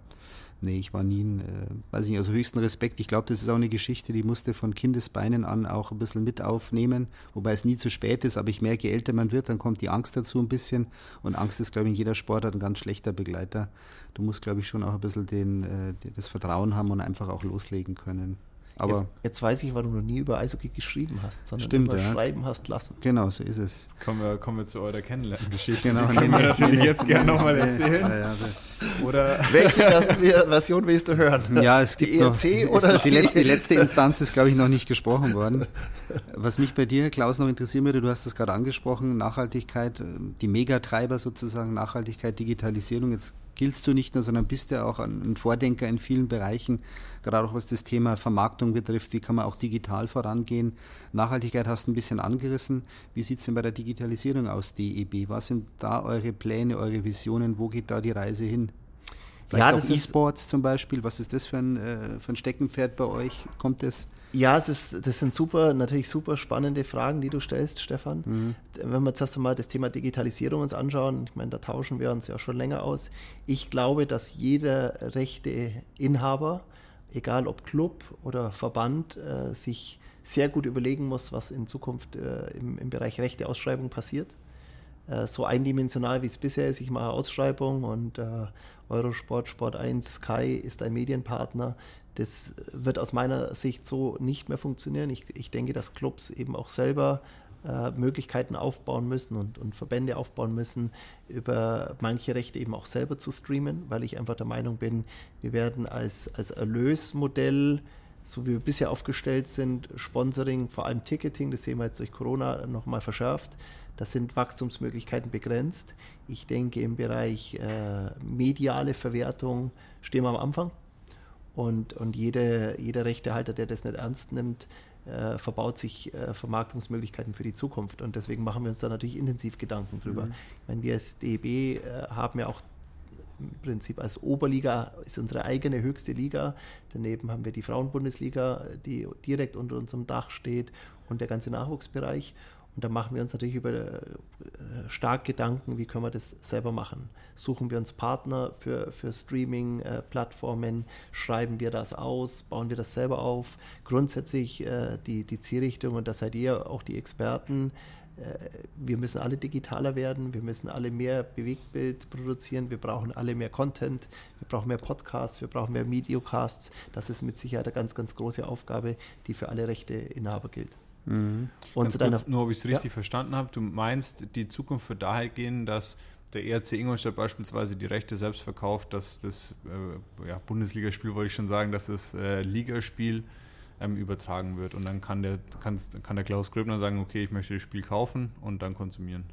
Nee, ich war nie ein, äh, weiß nicht, also höchsten Respekt. Ich glaube, das ist auch eine Geschichte, die musste von Kindesbeinen an auch ein bisschen mit aufnehmen, wobei es nie zu spät ist, aber ich merke, je älter man wird, dann kommt die Angst dazu ein bisschen und Angst ist, glaube ich, in jeder Sportart ein ganz schlechter Begleiter. Du musst, glaube ich, schon auch ein bisschen den, äh, das Vertrauen haben und einfach auch loslegen können. Aber jetzt, jetzt, weiß ich, warum du nie über Eishockey geschrieben hast, sondern stimmt, über ja. Schreiben hast lassen. Genau, so ist es. Jetzt kommen wir, kommen wir zu eurer Kennenlerngeschichte. Genau, die können wir natürlich jetzt gerne nochmal erzählen. Ja, ja, oder Welche Version willst du hören? Ja, es gibt die ERC noch, oder die, letzte, die letzte Instanz ist, glaube ich, noch nicht gesprochen worden. Was mich bei dir, Klaus, noch interessieren würde, du hast es gerade angesprochen, Nachhaltigkeit, die Megatreiber sozusagen, Nachhaltigkeit, Digitalisierung. Jetzt giltst du nicht nur, sondern bist ja auch ein Vordenker in vielen Bereichen, gerade auch was das Thema Vermarktung betrifft. Wie kann man auch digital vorangehen? Nachhaltigkeit hast du ein bisschen angerissen. Wie sieht es denn bei der Digitalisierung aus, DEB? Was sind da eure Pläne, eure Visionen? Wo geht da die Reise hin? Vielleicht ja, das E-Sports zum Beispiel. Was ist das für ein, äh, für ein Steckenpferd bei euch? Kommt das? Ja, es ist, das sind super, natürlich super spannende Fragen, die du stellst, Stefan. Mhm. Wenn wir zuerst einmal das Thema Digitalisierung uns anschauen, ich meine, da tauschen wir uns ja schon länger aus. Ich glaube, dass jeder rechte Inhaber, egal ob Club oder Verband, äh, sich sehr gut überlegen muss, was in Zukunft äh, im, im, Bereich rechte Ausschreibung passiert. Äh, so eindimensional wie es bisher ist, ich mache Ausschreibung und Eurosport, Sport 1, Sky ist ein Medienpartner. Das wird aus meiner Sicht so nicht mehr funktionieren. Ich, ich denke, dass Clubs eben auch selber äh, Möglichkeiten aufbauen müssen und, und, Verbände aufbauen müssen, über manche Rechte eben auch selber zu streamen, weil ich einfach der Meinung bin, wir werden als, als Erlösmodell, so wie wir bisher aufgestellt sind, Sponsoring, vor allem Ticketing, das sehen wir jetzt durch Corona nochmal verschärft, da sind Wachstumsmöglichkeiten begrenzt. Ich denke, im Bereich äh, mediale Verwertung stehen wir am Anfang. Und, und jede, jeder Rechtehalter, der das nicht ernst nimmt, äh, verbaut sich äh, Vermarktungsmöglichkeiten für die Zukunft. Und deswegen machen wir uns da natürlich intensiv Gedanken drüber. Mhm. Ich meine, wir als DEB äh, haben ja auch im Prinzip als Oberliga ist unsere eigene höchste Liga. Daneben haben wir die Frauenbundesliga, die direkt unter unserem Dach steht und der ganze Nachwuchsbereich. Und da machen wir uns natürlich über äh, stark Gedanken, wie können wir das selber machen. Suchen wir uns Partner für, für Streaming-Plattformen, schreiben wir das aus, bauen wir das selber auf. Grundsätzlich äh, die, die Zielrichtung, und da seid ihr auch die Experten, äh, wir müssen alle digitaler werden, wir müssen alle mehr Bewegtbild produzieren, wir brauchen alle mehr Content, wir brauchen mehr Podcasts, wir brauchen mehr Videocasts. Das ist mit Sicherheit eine ganz, ganz große Aufgabe, die für alle Rechteinhaber gilt. Mhm. Und zu deiner, nur, ob ich es richtig ja. verstanden habe, du meinst, die Zukunft wird daher gehen, dass der ERC Ingolstadt beispielsweise die Rechte selbst verkauft, dass das äh, ja, Bundesligaspiel, wollte ich schon sagen, dass das äh, Ligaspiel ähm, übertragen wird. Und dann kann der, kann der Klaus Gröbner sagen, okay, ich möchte das Spiel kaufen und dann konsumieren.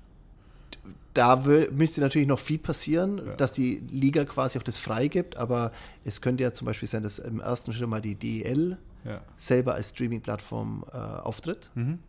Da müsste natürlich noch viel passieren, ja. dass die Liga quasi auch das freigibt, aber es könnte ja zum Beispiel sein, dass im ersten Schritt mal die DEL ja. selber als Streaming-Plattform äh, auftritt. Mhm.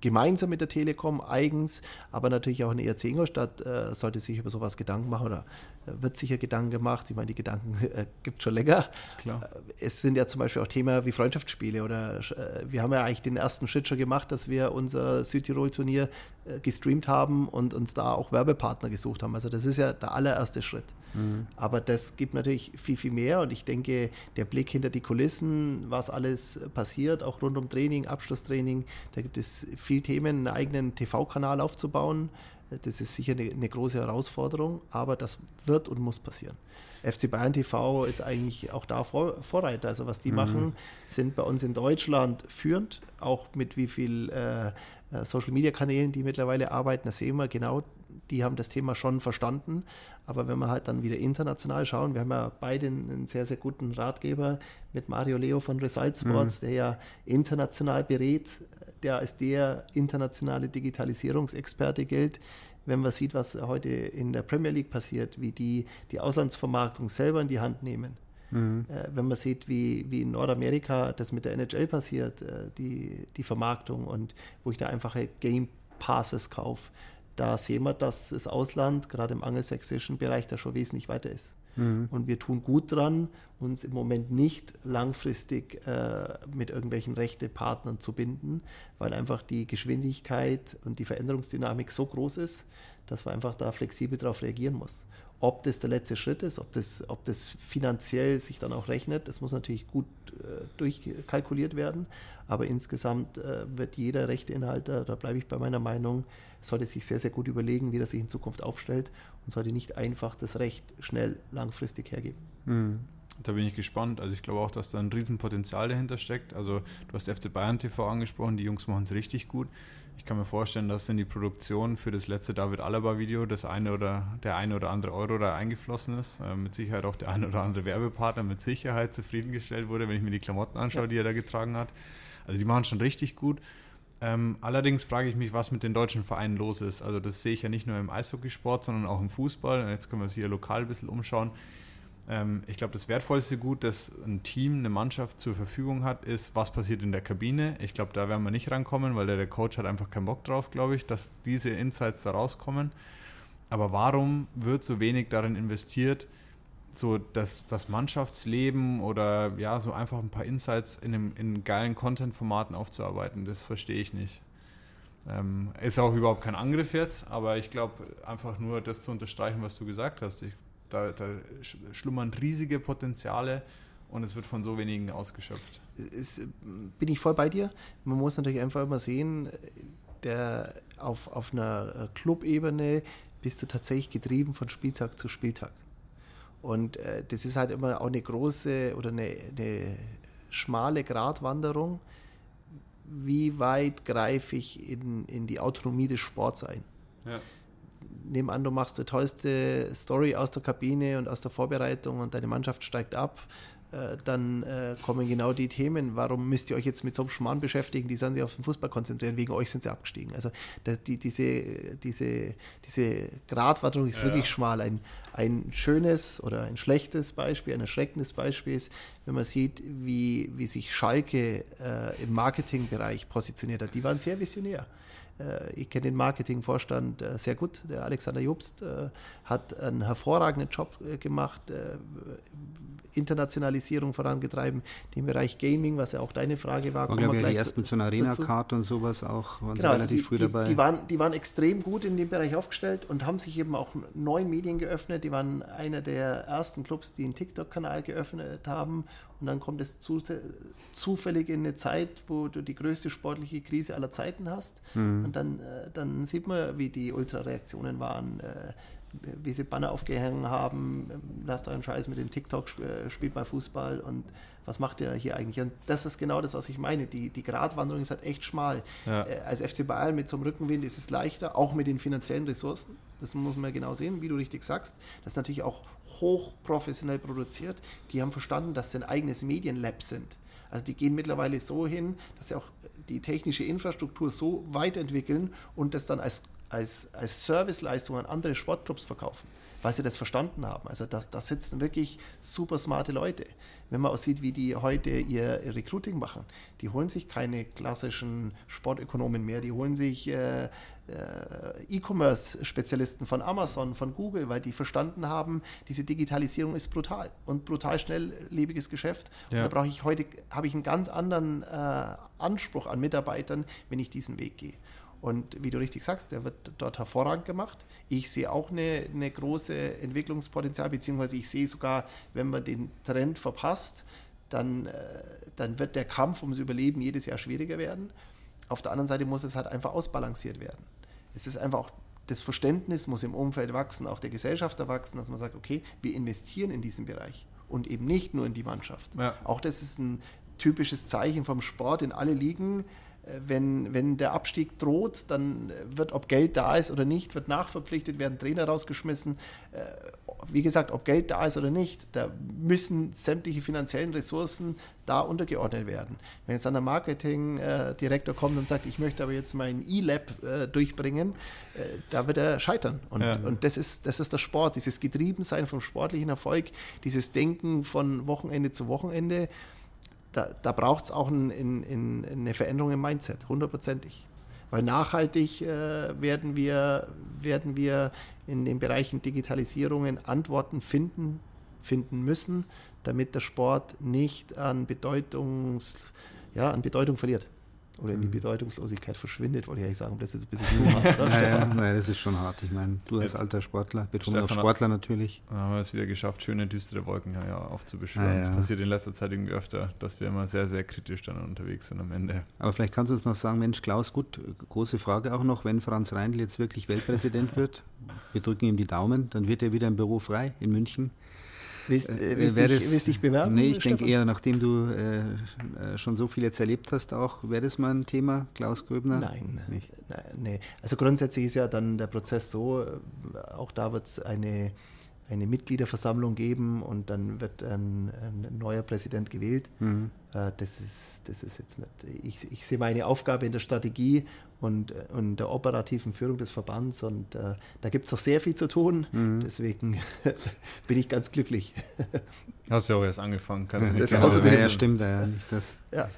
Gemeinsam mit der Telekom eigens, aber natürlich auch eine ERC Ingolstadt äh, sollte sich über sowas Gedanken machen oder wird sicher Gedanken gemacht. Ich meine, die Gedanken äh, gibt es schon länger. Klar. Äh, es sind ja zum Beispiel auch Themen wie Freundschaftsspiele oder äh, wir haben ja eigentlich den ersten Schritt schon gemacht, dass wir unser Südtirol-Turnier äh, gestreamt haben und uns da auch Werbepartner gesucht haben. Also das ist ja der allererste Schritt. Mhm. Aber das gibt natürlich viel, viel mehr und ich denke, der Blick hinter die Kulissen, was alles passiert, auch rund um Training, Abschlusstraining, da gibt es viele Themen, einen eigenen TV-Kanal aufzubauen. Das ist sicher eine, eine, große Herausforderung, aber das wird und muss passieren. FC Bayern TV ist eigentlich auch da Vor Vorreiter. Also was die mhm. machen, sind bei uns in Deutschland führend, auch mit wie viel äh, äh Social-Media-Kanälen die mittlerweile arbeiten. Da sehen wir genau, die haben das Thema schon verstanden. Aber wenn wir halt dann wieder international schauen, wir haben ja beide einen sehr, sehr guten Ratgeber mit Mario Leo von Reside Sports, mhm. der ja international berät, der als der internationale Digitalisierungsexperte gilt. Wenn man sieht, was heute in der Premier League passiert, wie die die Auslandsvermarktung selber in die Hand nehmen. Mhm. Äh, wenn man sieht, wie, wie in Nordamerika das mit der NHL passiert, äh, die, die Vermarktung und wo ich da einfache Game Passes kaufe, da sehen wir, dass das Ausland, gerade im angelsächsischen Bereich, da schon wesentlich weiter ist. Mhm. Und wir tun gut dran, uns im Moment nicht langfristig äh, mit irgendwelchen Rechtepartnern zu binden, weil einfach die Geschwindigkeit und die Veränderungsdynamik so groß ist, dass man einfach da flexibel darauf reagieren muss. Ob das der letzte Schritt ist, ob das, ob das finanziell sich dann auch rechnet, das muss natürlich gut äh, durchkalkuliert werden. Aber insgesamt äh, wird jeder Rechteinhalter, da bleibe ich bei meiner Meinung, sollte sich sehr, sehr gut überlegen, wie er sich in Zukunft aufstellt und sollte nicht einfach das Recht schnell langfristig hergeben. Mhm. Da bin ich gespannt. Also ich glaube auch, dass da ein Riesenpotenzial dahinter steckt. Also du hast FC Bayern TV angesprochen, die Jungs machen es richtig gut. Ich kann mir vorstellen, dass in die Produktion für das letzte David Alaba-Video das eine oder der eine oder andere Euro da eingeflossen ist. Äh, mit Sicherheit auch der eine oder andere Werbepartner mit Sicherheit zufriedengestellt wurde, wenn ich mir die Klamotten anschaue, ja. die er da getragen hat. Also die machen schon richtig gut. Ähm, allerdings frage ich mich, was mit den deutschen Vereinen los ist. Also das sehe ich ja nicht nur im Eishockeysport, sondern auch im Fußball. Und jetzt können wir uns hier lokal ein bisschen umschauen. Ähm, ich glaube, das wertvollste Gut, das ein Team, eine Mannschaft zur Verfügung hat, ist, was passiert in der Kabine. Ich glaube, da werden wir nicht rankommen, weil der, der Coach hat einfach keinen Bock drauf, glaube ich, dass diese Insights da rauskommen. Aber warum wird so wenig darin investiert, so das, das Mannschaftsleben oder ja, so einfach ein paar Insights in, einem, in geilen Content-Formaten aufzuarbeiten? Das verstehe ich nicht. Ähm, ist auch überhaupt kein Angriff jetzt, aber ich glaube, einfach nur das zu unterstreichen, was du gesagt hast. Ich da, da schlummern riesige Potenziale und es wird von so wenigen ausgeschöpft. Ist, bin ich voll bei dir. Man muss natürlich einfach immer sehen, der, auf, auf einer Clubebene bist du tatsächlich getrieben von Spieltag zu Spieltag. Und äh, das ist halt immer auch eine große oder eine, eine schmale Gratwanderung. Wie weit greife ich in, in die Autonomie des Sports ein? Ja nehmen an, du machst die tollste Story aus der Kabine und aus der Vorbereitung und deine Mannschaft steigt ab, äh, dann äh, kommen genau die Themen. Warum müsst ihr euch jetzt mit so einem Schmarrn beschäftigen? Die sollen sich auf den Fußball konzentrieren. Wegen euch sind sie abgestiegen. Also die, diese, diese, diese Gratwanderung ist ja. wirklich schmal. Ein, ein schönes oder ein schlechtes Beispiel, ein erschreckendes Beispiel ist, wenn man sieht, wie, wie sich Schalke äh, im Marketingbereich positioniert hat. Die waren sehr visionär. Äh, ich kenne den Marketingvorstand äh, sehr gut. Der Alexander Jobst hat einen hervorragenden Job gemacht, Internationalisierung vorangetrieben, den Bereich Gaming, was ja auch deine Frage war. War, glaube ich, die ersten mit so einer Arena-Karte und sowas auch, waren genau, relativ also die, früh dabei. Die, die, waren, die waren extrem gut in dem Bereich aufgestellt und haben sich eben auch neuen Medien geöffnet. Die waren einer der ersten Clubs, die einen TikTok-Kanal geöffnet haben und dann kommt es zu, zufällig in eine Zeit, wo du die größte sportliche Krise aller Zeiten hast. Mhm. Und dann, äh, dann sieht man, wie die Ultrareaktionen waren, äh, wie sie Banner aufgehängt haben, lasst euren Scheiß mit dem TikTok, äh, spielt mal Fußball und was macht ihr hier eigentlich? Und das ist genau das, was ich meine. Die, die Gratwanderung ist halt echt schmal. Ja. Als FC Bayern mit so einem Rückenwind ist es leichter, auch mit den finanziellen Ressourcen. Das muss man genau sehen, wie du richtig sagst. Das ist natürlich auch hochprofessionell produziert. Die haben verstanden, dass sie ein eigenes Medienlab sind. Also die gehen mittlerweile so hin, dass sie auch die technische Infrastruktur so weit entwickeln und das dann als, als, als Serviceleistung an andere Sportclubs verkaufen. weil sie das verstanden haben. Also da das sitzen wirklich super smarte Leute. Wenn man auch sieht, wie die heute ihr Recruiting machen, die holen sich keine klassischen Sportökonomen mehr, die holen sich äh, äh, E-Commerce-Spezialisten von Amazon, von Google, weil die verstanden haben, diese Digitalisierung ist brutal und brutal schnelllebiges Geschäft. Ja. Und da brauche ich heute, habe ich einen ganz anderen äh, Anspruch an Mitarbeitern, wenn ich diesen Weg gehe. Und wie du richtig sagst, der wird dort hervorragend gemacht. Ich sehe auch eine, eine große Entwicklungspotenzial, beziehungsweise ich sehe sogar, wenn man den Trend verpasst, dann, äh, dann wird der Kampf ums Überleben jedes Jahr schwieriger werden. Auf der anderen Seite muss es halt einfach ausbalanciert werden. Es ist einfach auch das Verständnis muss im Umfeld wachsen, auch der Gesellschaft wachsen, dass man sagt, okay, wir investieren in diesen Bereich und eben nicht nur in die Mannschaft. Ja. Auch das ist ein typisches Zeichen vom Sport in alle Ligen wenn, wenn der Abstieg droht, dann wird, ob Geld da ist oder nicht, wird nachverpflichtet, werden Trainer rausgeschmissen. Äh, wie gesagt, ob Geld da ist oder nicht, da müssen sämtliche finanziellen Ressourcen da untergeordnet werden. Wenn jetzt dann der Marketingdirektor kommt und sagt, ich möchte aber jetzt mein E-Lab äh, durchbringen, äh, da wird er scheitern. Und, ja. und das, ist, das ist der Sport, dieses Getriebensein vom sportlichen Erfolg, dieses Denken von Wochenende zu Wochenende da, da braucht es auch ein, in, in, eine Veränderung im Mindset, hundertprozentig. Weil nachhaltig äh, werden, wir, werden wir in den Bereichen Digitalisierungen Antworten finden, finden müssen, damit der Sport nicht an, Bedeutungs, ja, an Bedeutung verliert oder in die mhm. Bedeutungslosigkeit verschwindet, wollte ich eigentlich sagen, das ist ein bisschen zu hart. Oder, ja, nein, das ist schon hart. Ich meine, du als alter Sportler, betont auf Sportler natürlich. Haben wir es wieder geschafft, schöne düstere Wolken ja, aufzubeschwören. Ja, ja. Das passiert in letzter Zeit irgendwie öfter, dass wir immer sehr, sehr kritisch dann unterwegs sind am Ende. Aber vielleicht kannst du uns noch sagen, Mensch, Klaus, gut, große Frage auch noch, wenn Franz Reindl jetzt wirklich Weltpräsident wird, wir drücken ihm die Daumen, dann wird er wieder im Büro frei in München. Willst, äh, willst, dich, das, willst dich bewerben? Nee, ich denke eher, nachdem du äh, äh, schon so viel jetzt erlebt hast, auch wäre das mal ein Thema, Klaus Gröbner? Nein, nicht. Nein, nee. Also grundsätzlich ist ja dann der Prozess so, äh, auch da wird es eine, eine Mitgliederversammlung geben und dann wird ein, ein neuer Präsident gewählt. Mhm. Äh, das, ist, das ist jetzt nicht. Ich, ich sehe meine Aufgabe in der Strategie und, und der operativen Führung des Verbands. Und äh, da gibt es auch sehr viel zu tun. Mhm. Deswegen bin ich ganz glücklich. Hast du ja auch erst angefangen. Kannst ja, das außerdem, ja, stimmt ja nicht das. Ja.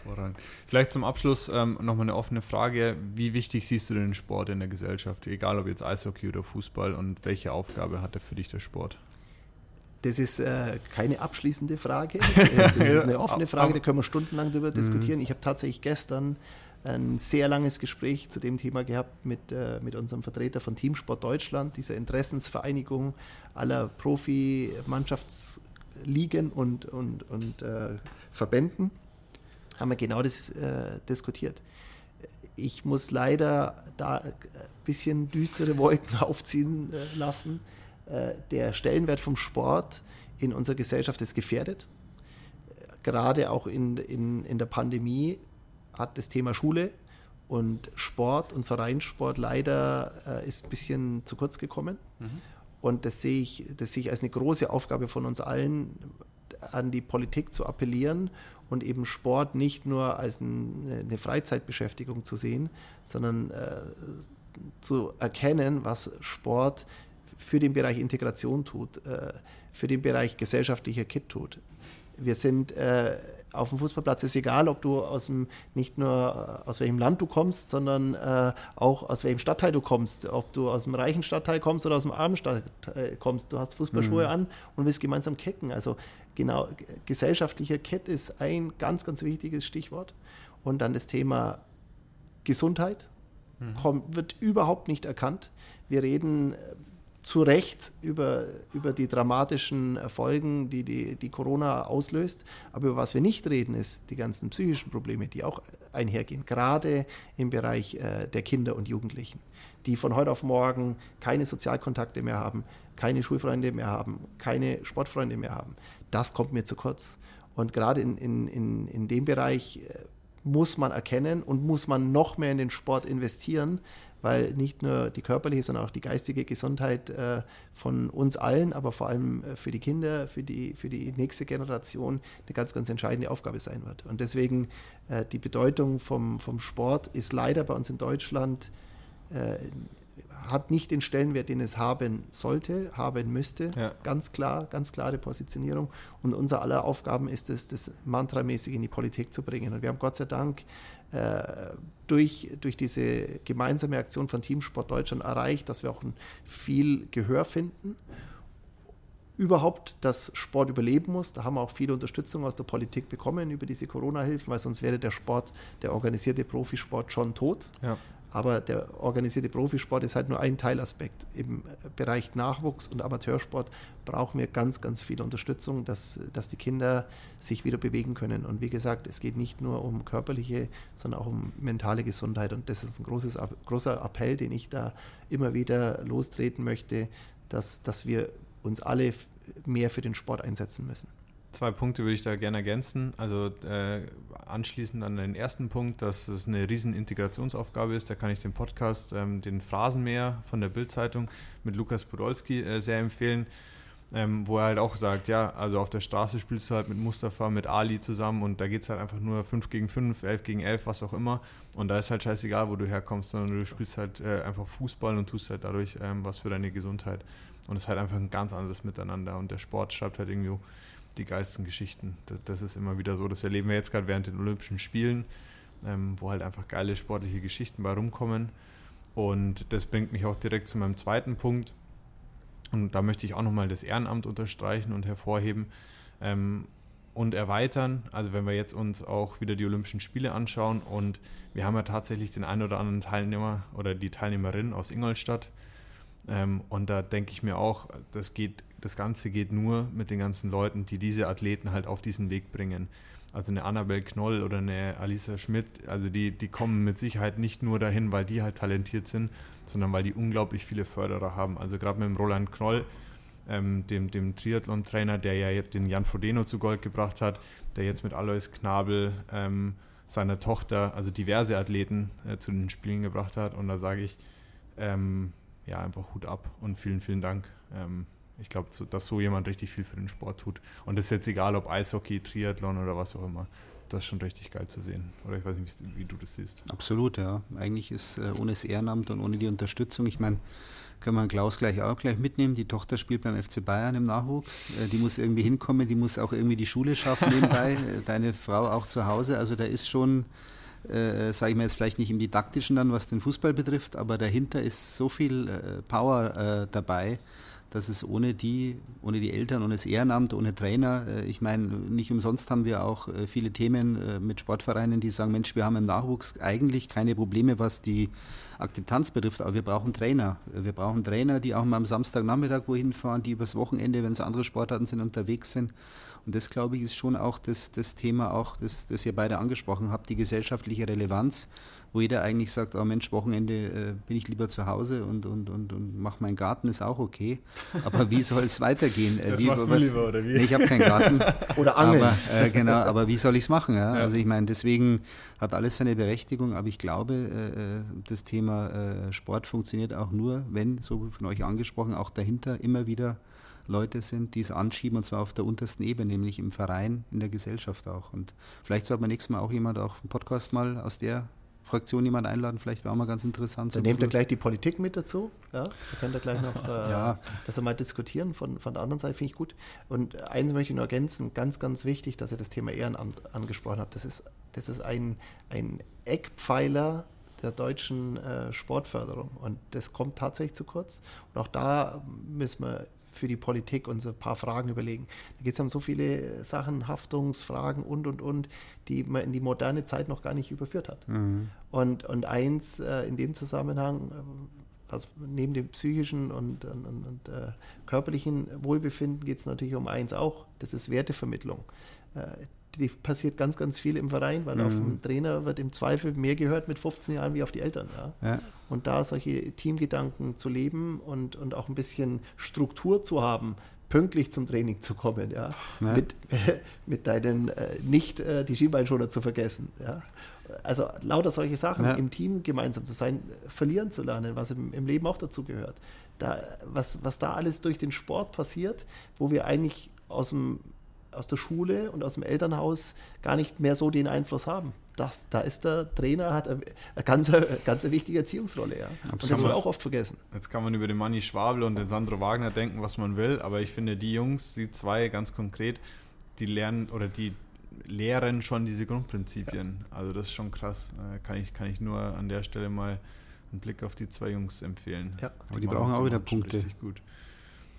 Vielleicht zum Abschluss ähm, nochmal eine offene Frage. Wie wichtig siehst du den Sport in der Gesellschaft? Egal ob jetzt Eishockey oder Fußball und welche Aufgabe hat er für dich der Sport? Das ist äh, keine abschließende Frage. Das ist eine offene Frage, da können wir stundenlang darüber mhm. diskutieren. Ich habe tatsächlich gestern ein sehr langes Gespräch zu dem Thema gehabt mit, äh, mit unserem Vertreter von Teamsport Deutschland, dieser Interessensvereinigung aller Profi-Mannschaftsligen und, und, und äh, Verbänden. Haben wir genau das äh, diskutiert. Ich muss leider da ein bisschen düstere Wolken aufziehen äh, lassen. Äh, der Stellenwert vom Sport in unserer Gesellschaft ist gefährdet gerade auch in, in, in der Pandemie hat das Thema Schule und Sport und Vereinssport leider äh, ist ein bisschen zu kurz gekommen. Mhm. Und das sehe, ich, das sehe ich als eine große Aufgabe von uns allen, an die Politik zu appellieren und eben Sport nicht nur als ein, eine Freizeitbeschäftigung zu sehen, sondern äh, zu erkennen, was Sport für den Bereich Integration tut, äh, für den Bereich gesellschaftlicher Kit tut. Wir sind äh, auf dem Fußballplatz ist egal, ob du aus dem, nicht nur äh, aus welchem Land du kommst, sondern äh, auch aus welchem Stadtteil du kommst. Ob du aus dem reichen Stadtteil kommst oder aus dem armen Stadtteil kommst. Du hast Fußballschuhe mhm. an und willst gemeinsam kicken. Also genau, gesellschaftlicher Kit ist ein ganz, ganz wichtiges Stichwort. Und dann das Thema Gesundheit mhm. kommt, wird überhaupt nicht erkannt. Wir reden zu Recht über, über die dramatischen Folgen, die, die die Corona auslöst. Aber über was wir nicht reden, ist die ganzen psychischen Probleme, die auch einhergehen, gerade im Bereich äh, der Kinder und Jugendlichen, die von heute auf morgen keine Sozialkontakte mehr haben, keine Schulfreunde mehr haben, keine Sportfreunde mehr haben. Das kommt mir zu kurz. Und gerade in, in, in, in dem Bereich äh, muss man erkennen und muss man noch mehr in den Sport investieren, weil nicht nur die körperliche, sondern auch die geistige Gesundheit äh, von uns allen, aber vor allem äh, für die Kinder, für die, für die nächste Generation eine ganz, ganz entscheidende Aufgabe sein wird. Und deswegen äh, die Bedeutung vom, vom Sport ist leider bei uns in Deutschland, äh, hat nicht den Stellenwert, den es haben sollte, haben müsste. Ja. Ganz klar, ganz klare Positionierung. Und unser aller Aufgaben ist es, das mantramäßig in die Politik zu bringen. Und wir haben Gott sei Dank durch, durch diese gemeinsame Aktion von Teamsport Deutschland erreicht, dass wir auch viel Gehör finden überhaupt, dass Sport überleben muss. Da haben wir auch viele Unterstützung aus der Politik bekommen über diese Corona-Hilfen, weil sonst wäre der Sport, der organisierte Profisport schon tot. Ja. Aber der organisierte Profisport ist halt nur ein Teilaspekt. Im Bereich Nachwuchs und Amateursport brauchen wir ganz, ganz viel Unterstützung, dass, dass die Kinder sich wieder bewegen können. Und wie gesagt, es geht nicht nur um körperliche, sondern auch um mentale Gesundheit. Und das ist ein großes, großer Appell, den ich da immer wieder lostreten möchte, dass, dass wir uns alle mehr für den Sport einsetzen müssen. Zwei Punkte würde ich da gerne ergänzen. Also äh, anschließend an den ersten Punkt, dass es eine riesen Integrationsaufgabe ist. Da kann ich den Podcast, ähm, den Phrasenmäher von der Bildzeitung mit Lukas Podolski äh, sehr empfehlen, ähm, wo er halt auch sagt, ja, also auf der Straße spielst du halt mit Mustafa, mit Ali zusammen und da geht es halt einfach nur 5 gegen 5, 11 gegen 11, was auch immer. Und da ist halt scheißegal, wo du herkommst, sondern du spielst halt äh, einfach Fußball und tust halt dadurch ähm, was für deine Gesundheit. Und es ist halt einfach ein ganz anderes Miteinander. Und der Sport schreibt halt irgendwie die geilsten Geschichten. Das, das ist immer wieder so. Das erleben wir jetzt gerade während den Olympischen Spielen, ähm, wo halt einfach geile sportliche Geschichten bei rumkommen. Und das bringt mich auch direkt zu meinem zweiten Punkt. Und da möchte ich auch nochmal das Ehrenamt unterstreichen und hervorheben ähm, und erweitern. Also wenn wir jetzt uns auch wieder die Olympischen Spiele anschauen und wir haben ja tatsächlich den einen oder anderen Teilnehmer oder die Teilnehmerin aus Ingolstadt, ähm, und da denke ich mir auch, das geht, das Ganze geht nur mit den ganzen Leuten, die diese Athleten halt auf diesen Weg bringen. Also eine Annabelle Knoll oder eine Alisa Schmidt, also die, die kommen mit Sicherheit nicht nur dahin, weil die halt talentiert sind, sondern weil die unglaublich viele Förderer haben. Also gerade mit dem Roland Knoll, ähm, dem, dem Triathlon-Trainer, der ja den Jan Frodeno zu Gold gebracht hat, der jetzt mit Alois Knabel, ähm, seiner Tochter, also diverse Athleten äh, zu den Spielen gebracht hat. Und da sage ich, ähm, ja, einfach Hut ab und vielen, vielen Dank. Ähm, ich glaube, so, dass so jemand richtig viel für den Sport tut. Und es ist jetzt egal, ob Eishockey, Triathlon oder was auch immer. Das ist schon richtig geil zu sehen. Oder ich weiß nicht, wie, wie du das siehst. Absolut, ja. Eigentlich ist äh, ohne das Ehrenamt und ohne die Unterstützung, ich meine, können wir Klaus gleich auch gleich mitnehmen. Die Tochter spielt beim FC Bayern im Nachwuchs. Äh, die muss irgendwie hinkommen, die muss auch irgendwie die Schule schaffen nebenbei. Äh, deine Frau auch zu Hause. Also da ist schon äh, sage ich mal jetzt vielleicht nicht im Didaktischen dann, was den Fußball betrifft, aber dahinter ist so viel äh, Power äh, dabei, dass es ohne die, ohne die Eltern, ohne das Ehrenamt, ohne Trainer, äh, ich meine, nicht umsonst haben wir auch äh, viele Themen äh, mit Sportvereinen, die sagen, Mensch, wir haben im Nachwuchs eigentlich keine Probleme, was die Akzeptanz betrifft, aber wir brauchen Trainer. Wir brauchen Trainer, die auch mal am Samstagnachmittag wohin fahren, die übers Wochenende, wenn es andere Sportarten sind, unterwegs sind und das, glaube ich, ist schon auch das, das Thema, auch das, das ihr beide angesprochen habt, die gesellschaftliche Relevanz, wo jeder eigentlich sagt, oh Mensch, Wochenende äh, bin ich lieber zu Hause und, und, und, und mache meinen Garten, ist auch okay. Aber wie soll es weitergehen? Äh, wie, was, lieber, oder wie? Nee, ich habe keinen Garten. oder Angeln. Aber, äh, genau, aber wie soll ich es machen? Ja? Ja. Also ich meine, deswegen hat alles seine Berechtigung, aber ich glaube, äh, äh das Thema äh, Sport funktioniert auch nur, wenn, so wie von euch angesprochen, auch dahinter immer wieder Leute sind, die es anschieben und zwar auf der untersten Ebene, nämlich im Verein, in der Gesellschaft auch. Und vielleicht sollte man nächstes Mal auch jemand auf dem Podcast mal aus der Fraktion jemand einladen, vielleicht wäre auch mal ganz interessant. Dann nehmt ihr gleich die Politik mit dazu. Ja, da könnt ihr gleich noch äh, ja. das mal diskutieren von, von der anderen Seite, finde ich gut. Und eins möchte ich nur ergänzen, ganz, ganz wichtig, dass ihr das Thema Ehrenamt angesprochen habt. Das ist, das ist ein, ein Eckpfeiler der deutschen äh, Sportförderung. Und das kommt tatsächlich zu kurz. Und auch da müssen wir für die Politik uns ein paar Fragen überlegen. Da geht es um so viele Sachen, Haftungsfragen und, und, und, die man in die moderne Zeit noch gar nicht überführt hat. Mhm. Und, und eins äh, in dem Zusammenhang, also neben dem psychischen und, und, und äh, körperlichen Wohlbefinden geht es natürlich um eins auch, das ist Wertevermittlung. Äh, die passiert ganz, ganz viel im Verein, weil mhm. auf dem Trainer wird im Zweifel mehr gehört mit 15 Jahren wie auf die Eltern. Ja? ja. Und da solche Teamgedanken zu leben und, und auch ein bisschen Struktur zu haben, pünktlich zum Training zu kommen, ja, ja. Mit, äh, mit deinen äh, nicht äh, die Schienbeinschoner zu vergessen, ja. Also lauter solche Sachen ja. im Team gemeinsam zu sein, verlieren zu lernen, was im, im Leben auch dazu gehört. Da, was, was da alles durch den Sport passiert, wo wir eigentlich aus dem aus der Schule und aus dem Elternhaus gar nicht mehr so den Einfluss haben. das, da ist der Trainer, hat eine, eine ganz, eine ganz wichtige Erziehungsrolle. Ja. Und das wird auch oft vergessen. Jetzt kann man über den Manni Schwabel und den Sandro Wagner denken, was man will, aber ich finde, die Jungs, die zwei ganz konkret, die lernen oder die lehren schon diese Grundprinzipien. Ja. Also das ist schon krass. Äh, kann ich, kann ich nur an der Stelle mal einen Blick auf die zwei Jungs empfehlen. Ja, aber die, die brauchen auch wieder Punkte. Richtig gut.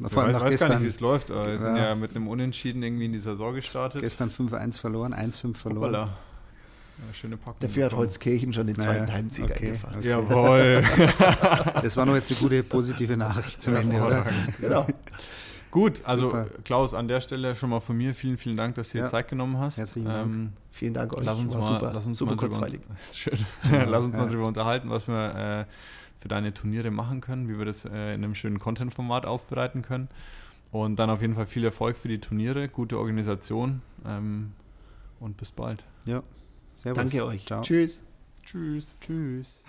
Ich weiß, weiß gar nicht, wie es läuft, aber wir ja. sind ja mit einem Unentschieden irgendwie in dieser Saison gestartet. Gestern 5-1 verloren, 1-5 verloren. Hoppala. Ja, schöne Packung. Dafür hat Holzkirchen schon den zweiten naja, Heimsieg okay, eingefahren. Okay. Jawohl. das war noch jetzt eine gute positive Nachricht zum Ende, oder? Genau. Gut, also Super. Klaus, an der Stelle schon mal von mir vielen, vielen Dank, dass du dir ja. Zeit genommen hast. Herzlichen Dank. Ähm, Vielen Dank euch. Lass uns War mal, super, lass uns super mal kurzweilig. Drüber, schön. lass uns ja. mal darüber unterhalten, was wir äh, für deine Turniere machen können, wie wir das äh, in einem schönen Content-Format aufbereiten können. Und dann auf jeden Fall viel Erfolg für die Turniere, gute Organisation ähm, und bis bald. Ja, servus. Danke euch. Ciao. Tschüss. Tschüss. Tschüss.